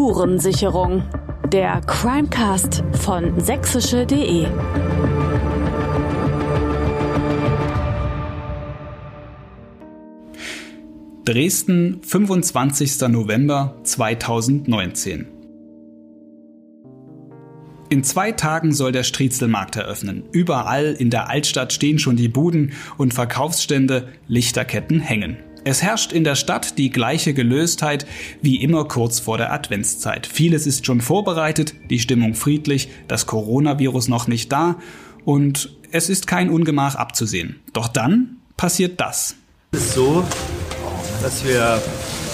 Spurensicherung. Der Crimecast von sächsische.de. Dresden, 25. November 2019. In zwei Tagen soll der Striezelmarkt eröffnen. Überall in der Altstadt stehen schon die Buden und Verkaufsstände, Lichterketten hängen. Es herrscht in der Stadt die gleiche Gelöstheit wie immer kurz vor der Adventszeit. Vieles ist schon vorbereitet, die Stimmung friedlich, das Coronavirus noch nicht da und es ist kein Ungemach abzusehen. Doch dann passiert das. Es ist so, dass wir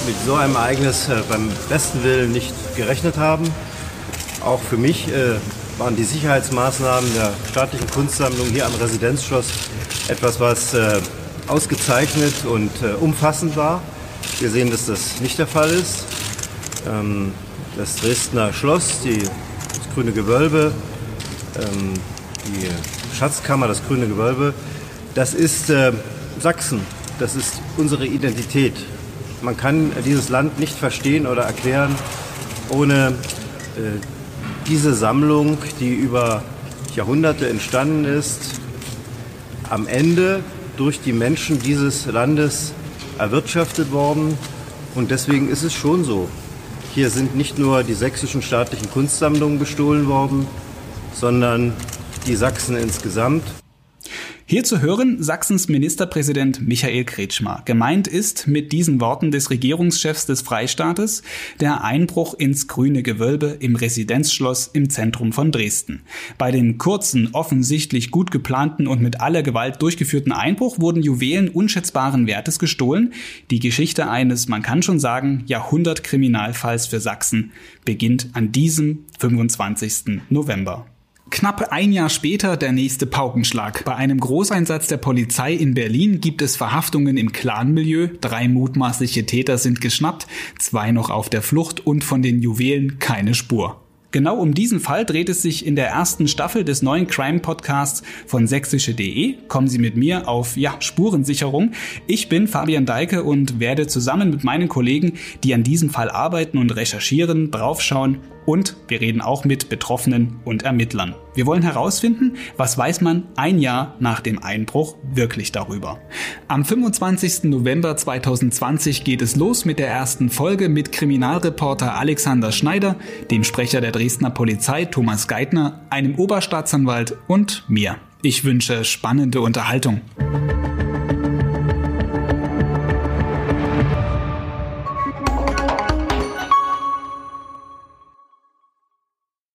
mit so einem Ereignis äh, beim besten Willen nicht gerechnet haben. Auch für mich äh, waren die Sicherheitsmaßnahmen der staatlichen Kunstsammlung hier am Residenzschloss etwas, was äh, ausgezeichnet und äh, umfassend war. Wir sehen, dass das nicht der Fall ist. Ähm, das Dresdner Schloss, die, das Grüne Gewölbe, ähm, die Schatzkammer, das Grüne Gewölbe, das ist äh, Sachsen. Das ist unsere Identität. Man kann dieses Land nicht verstehen oder erklären ohne äh, diese Sammlung, die über Jahrhunderte entstanden ist, am Ende durch die Menschen dieses Landes erwirtschaftet worden. Und deswegen ist es schon so. Hier sind nicht nur die sächsischen staatlichen Kunstsammlungen bestohlen worden, sondern die Sachsen insgesamt. Hier zu hören Sachsens Ministerpräsident Michael Kretschmer. Gemeint ist mit diesen Worten des Regierungschefs des Freistaates der Einbruch ins grüne Gewölbe im Residenzschloss im Zentrum von Dresden. Bei dem kurzen, offensichtlich gut geplanten und mit aller Gewalt durchgeführten Einbruch wurden Juwelen unschätzbaren Wertes gestohlen. Die Geschichte eines, man kann schon sagen, Jahrhundertkriminalfalls für Sachsen beginnt an diesem 25. November. Knapp ein Jahr später der nächste Paukenschlag. Bei einem Großeinsatz der Polizei in Berlin gibt es Verhaftungen im Clanmilieu. Drei mutmaßliche Täter sind geschnappt, zwei noch auf der Flucht und von den Juwelen keine Spur. Genau um diesen Fall dreht es sich in der ersten Staffel des neuen Crime Podcasts von sächsische.de. Kommen Sie mit mir auf ja, Spurensicherung. Ich bin Fabian Deike und werde zusammen mit meinen Kollegen, die an diesem Fall arbeiten und recherchieren, draufschauen und wir reden auch mit Betroffenen und Ermittlern. Wir wollen herausfinden, was weiß man ein Jahr nach dem Einbruch wirklich darüber. Am 25. November 2020 geht es los mit der ersten Folge mit Kriminalreporter Alexander Schneider, dem Sprecher der Dresdner Polizei Thomas Geithner, einem Oberstaatsanwalt und mir. Ich wünsche spannende Unterhaltung.